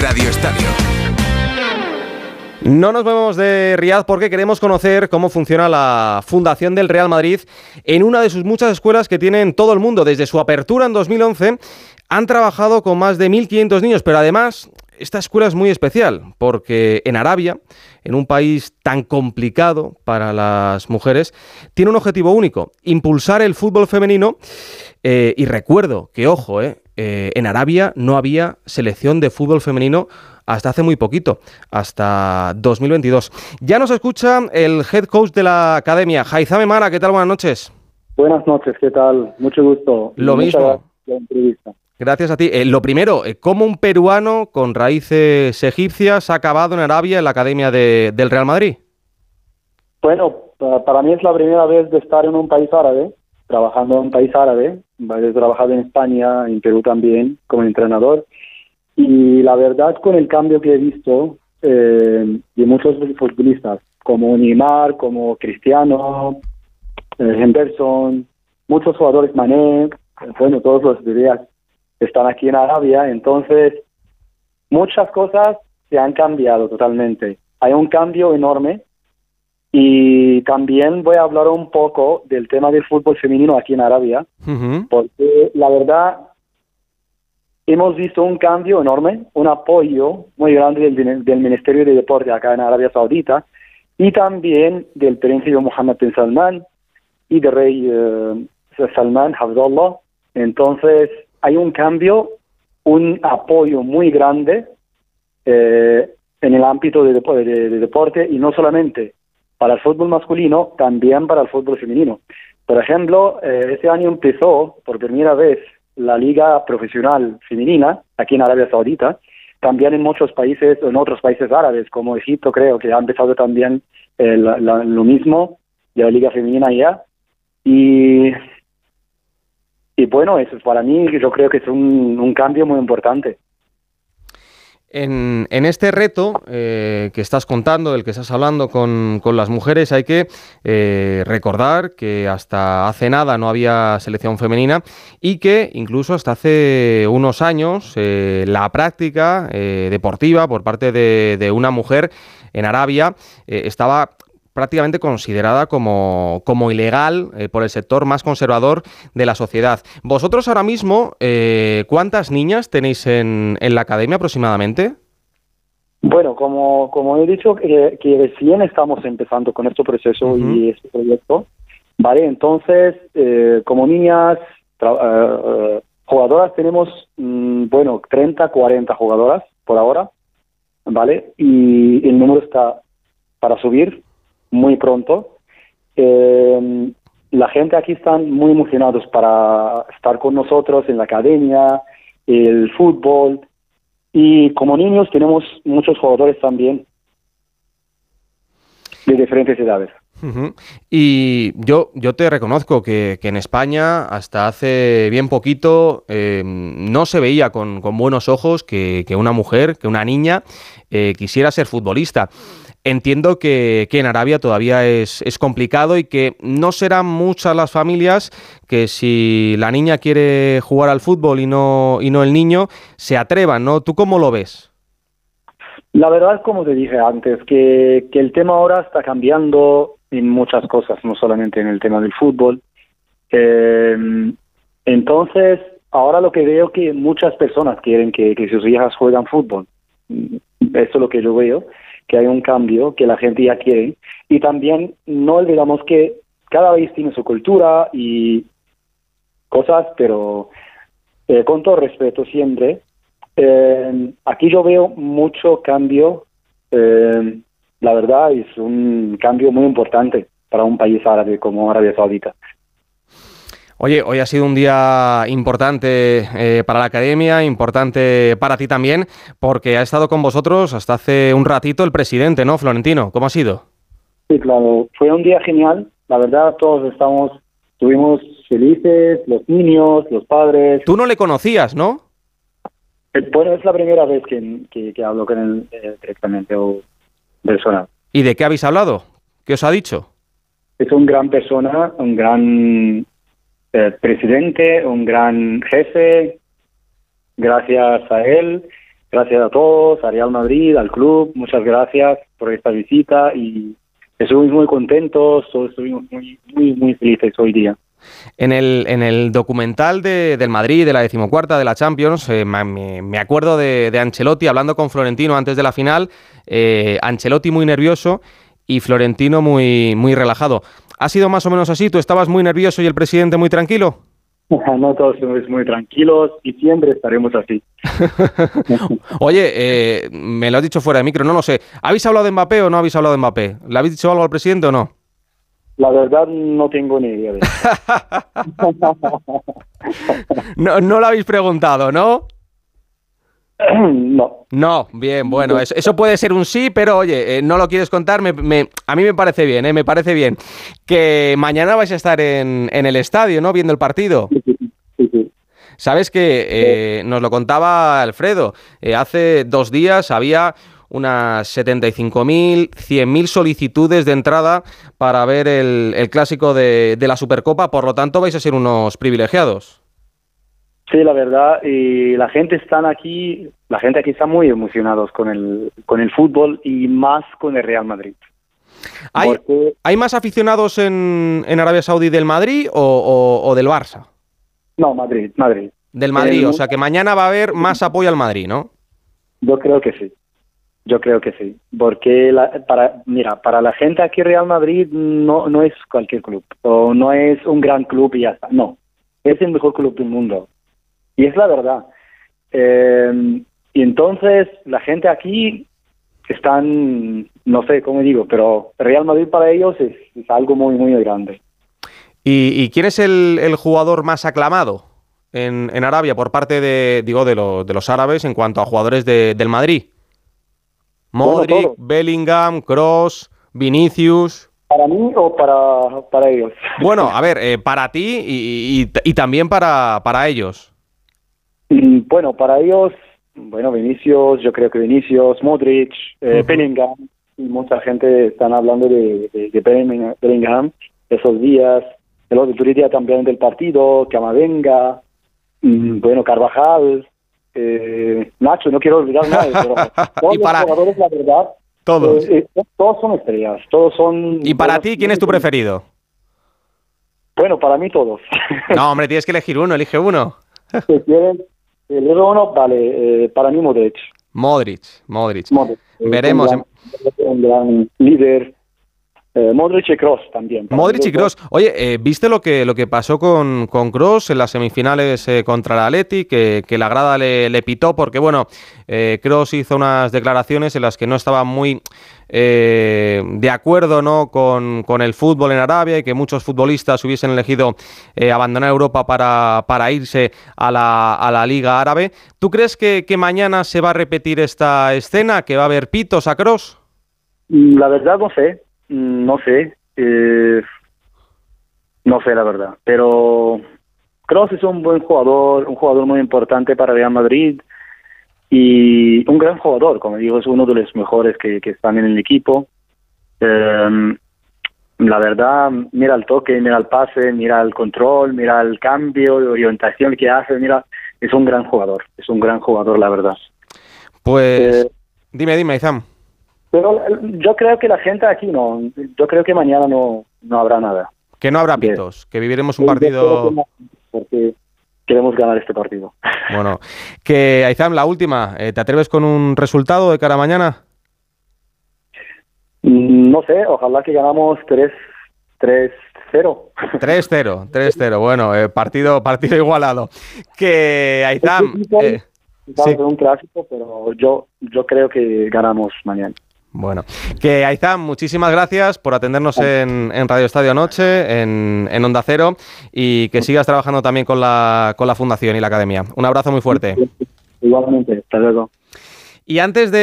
Radio Estadio. No nos movemos de Riad porque queremos conocer cómo funciona la Fundación del Real Madrid en una de sus muchas escuelas que tiene en todo el mundo. Desde su apertura en 2011 han trabajado con más de 1.500 niños, pero además esta escuela es muy especial porque en Arabia, en un país tan complicado para las mujeres, tiene un objetivo único, impulsar el fútbol femenino. Eh, y recuerdo que, ojo, eh, eh, en Arabia no había selección de fútbol femenino hasta hace muy poquito, hasta 2022. Ya nos escucha el head coach de la academia, Jaizame Mara, ¿qué tal? Buenas noches. Buenas noches, ¿qué tal? Mucho gusto. Lo mismo. Gracias a ti. Eh, lo primero, eh, ¿cómo un peruano con raíces egipcias ha acabado en Arabia en la academia del Real Madrid? Bueno, para mí es la primera vez de estar en un país árabe, trabajando en un país árabe. He trabajado en España, en Perú también, como entrenador. Y la verdad, con el cambio que he visto eh, de muchos futbolistas, como Neymar, como Cristiano, eh, Henderson, muchos jugadores Mané, bueno, todos los dirías están aquí en Arabia, entonces muchas cosas se han cambiado totalmente. Hay un cambio enorme y también voy a hablar un poco del tema del fútbol femenino aquí en Arabia, porque la verdad hemos visto un cambio enorme, un apoyo muy grande del, Ministerio de Deporte acá en Arabia Saudita y también del príncipe Mohammed bin Salman y del rey eh, Salman Abdullah. Entonces hay un cambio, un apoyo muy grande eh, en el ámbito de, deporte y no solamente para el fútbol masculino, también para el fútbol femenino. Por ejemplo, eh, este año empezó por primera vez la liga profesional femenina aquí en Arabia Saudita, también en muchos países, en otros países árabes, como Egipto creo que ha empezado también eh, lo mismo, de la liga femenina ya. Y, bueno, eso para mí yo creo que es un cambio muy importante. En, este reto eh, que estás contando, del que estás hablando con, las mujeres, hay que eh, recordar que hasta hace nada no había selección femenina y que incluso hasta hace unos años eh, la práctica deportiva por parte de, de, una mujer en Arabia estaba prácticamente considerada como, como ilegal eh, por el sector más conservador de la sociedad. Vosotros ahora mismo, eh, ¿cuántas niñas tenéis en, en, la academia aproximadamente? Bueno, como, como he dicho, que, recién estamos empezando con este proceso y este proyecto, ¿vale? Entonces, eh, como niñas, jugadoras tenemos, mm, bueno, 30, 40 jugadoras por ahora, ¿vale? Y el número está para subir muy pronto. Eh, la gente aquí están muy emocionados para estar con nosotros en la academia, el fútbol y como niños tenemos muchos jugadores también de diferentes edades. Y yo, yo te reconozco que, en España hasta hace bien poquito eh, no se veía con, buenos ojos que, una mujer, que una niña eh, quisiera ser futbolista. Entiendo que, en Arabia todavía es, complicado y que no serán muchas las familias que si la niña quiere jugar al fútbol y no, y no el niño, se atrevan, ¿no? ¿Tú cómo lo ves? La verdad es como te dije antes, que, el tema ahora está cambiando en muchas cosas, no solamente en el tema del fútbol. Em, entonces, ahora lo que veo que muchas personas quieren que, que sus hijas juegan fútbol. Eso es lo que yo veo que hay un cambio que la gente ya quiere. Y también no olvidamos que cada país tiene su cultura y cosas, pero eh, con todo respeto siempre, eh, aquí yo veo mucho cambio. Eh, la verdad es un cambio muy importante para un país árabe como Arabia Saudita. Oye, hoy ha sido un día importante eh, para la academia, importante para ti también, porque ha estado con vosotros hasta hace un ratito el presidente, ¿no, Florentino? ¿Cómo ha sido? Sí, claro, fue un día genial. La verdad, todos estamos, estuvimos felices, los niños, los padres. Tú no le conocías, ¿no? Eh, bueno, es la primera vez que, que, hablo con él eh, directamente o personal. ¿Y de qué habéis hablado? ¿Qué os ha dicho? Es un gran persona, un gran presidente, un gran jefe, gracias a él. gracias a todos, a Real Madrid, al club, muchas gracias por esta visita y estuvimos muy contentos, estuvimos muy, muy, muy felices hoy día. En el, en el documental de, del Madrid, de la decimocuarta de la Champions, eh, me, me, acuerdo de, de, Ancelotti hablando con Florentino antes de la final, eh, Ancelotti muy nervioso y Florentino muy, muy relajado. ¿Ha sido más o menos así? ¿Tú estabas muy nervioso y el presidente muy tranquilo? No todos somos muy tranquilos y siempre estaremos así. Oye, eh, me lo has dicho fuera de micro, no lo sé. ¿Habéis hablado de Mbappé o no habéis hablado de Mbappé? ¿Le habéis dicho algo al presidente o no? La verdad no tengo ni idea de no, no lo habéis preguntado, ¿no? No. No, bien, bueno, eso, eso, puede ser un sí, pero oye, eh, no lo quieres contar, me, me, a mí me parece bien, eh, me parece bien. Que mañana vais a estar en, en el estadio, ¿no? Viendo el partido. Sí, sí, sí. Sabes que eh, nos lo contaba Alfredo, eh, hace dos días había unas 75.000, 100.000 solicitudes de entrada para ver el, el clásico de, de la Supercopa, por lo tanto vais a ser unos privilegiados. Sí, la verdad, y la gente están aquí, la gente aquí está muy emocionados con el, con el fútbol y más con el Real Madrid. ¿Hay, Porque... ¿hay más aficionados en, en, Arabia Saudí del Madrid o, o, o, del Barça? No, Madrid, Madrid. Del Madrid, el... o sea que mañana va a haber más apoyo al Madrid, ¿no? Yo creo que sí. Yo creo que sí, porque la, para mira, para la gente aquí Real Madrid no no es cualquier club o no es un gran club y ya está, no, es el mejor club del mundo y es la verdad. Eh, y entonces la gente aquí están, no sé cómo digo, pero Real Madrid para ellos es, algo muy, muy grande. ¿Y, y quién es el, jugador más aclamado en, en, Arabia por parte de, digo, de, lo, de los árabes en cuanto a jugadores de, del Madrid? Modric, bueno, Bellingham, Cross, Vinicius. ¿Para mí o para, para ellos? Bueno, a ver, eh, para ti y, y, y también para, para ellos. Bueno, para ellos, bueno, Vinicius, yo creo que Vinicius, Modric, eh, uh -huh. Bellingham, y mucha gente están hablando de, de, de Bellingham esos días, el otro día también del partido, Camavenga, mm, bueno, Carvajal, eh, Nacho, no quiero olvidar nada, pero todos ¿Y para... los jugadores, la verdad, todos. Eh, eh, todos son estrellas, todos son... ¿Y para ti quién es tu preferido? Bueno, para mí todos. No, hombre, tienes que elegir uno, elige uno. Si quieren, el uno, vale, eh, para mí Modric. Modric, Modric. Modric. Veremos. Un gran, un gran líder. Eh, Modric y Cross también. Modric y Cross. Oye, eh, ¿viste lo que, lo que pasó con, con Cross en las semifinales eh, contra el Atleti? Que, que la grada le, le, pitó porque, bueno, Cross hizo unas declaraciones en las que no estaba muy de acuerdo ¿no? Con, con, el fútbol en Arabia y que muchos futbolistas hubiesen elegido abandonar Europa para, para irse a la, a la, Liga Árabe. ¿Tú crees que, que, mañana se va a repetir esta escena, que va a haber pitos a Cross? La verdad no sé, no sé, eh, no sé la verdad, pero Cross es un buen jugador, un jugador muy importante para Real Madrid y un gran jugador, como digo, es uno de los mejores que, que están en el equipo. Eh, la verdad, mira el toque, mira el pase, mira el control, mira el cambio de orientación que hace, mira, es un gran jugador, es un gran jugador, la verdad. Pues, eh, dime, dime, Izam. Pero yo creo que la gente aquí no, yo creo que mañana no, no habrá nada. Que no habrá pitos, que viviremos un partido... Porque queremos ganar este partido. Bueno, que Aizam, la última, eh, ¿te atreves con un resultado de cara a mañana? No sé, ojalá que ganamos 3 3 0. 3-0, 3-0. Bueno, eh, partido partido igualado. Que Aizam eh, sí. un clásico, pero yo yo creo que ganamos mañana. Bueno, que Aizam, muchísimas gracias por atendernos en, en Radio Estadio Noche, en, en, Onda Cero, y que sigas trabajando también con la, con la Fundación y la Academia. Un abrazo muy fuerte. Igualmente, hasta luego. Y antes de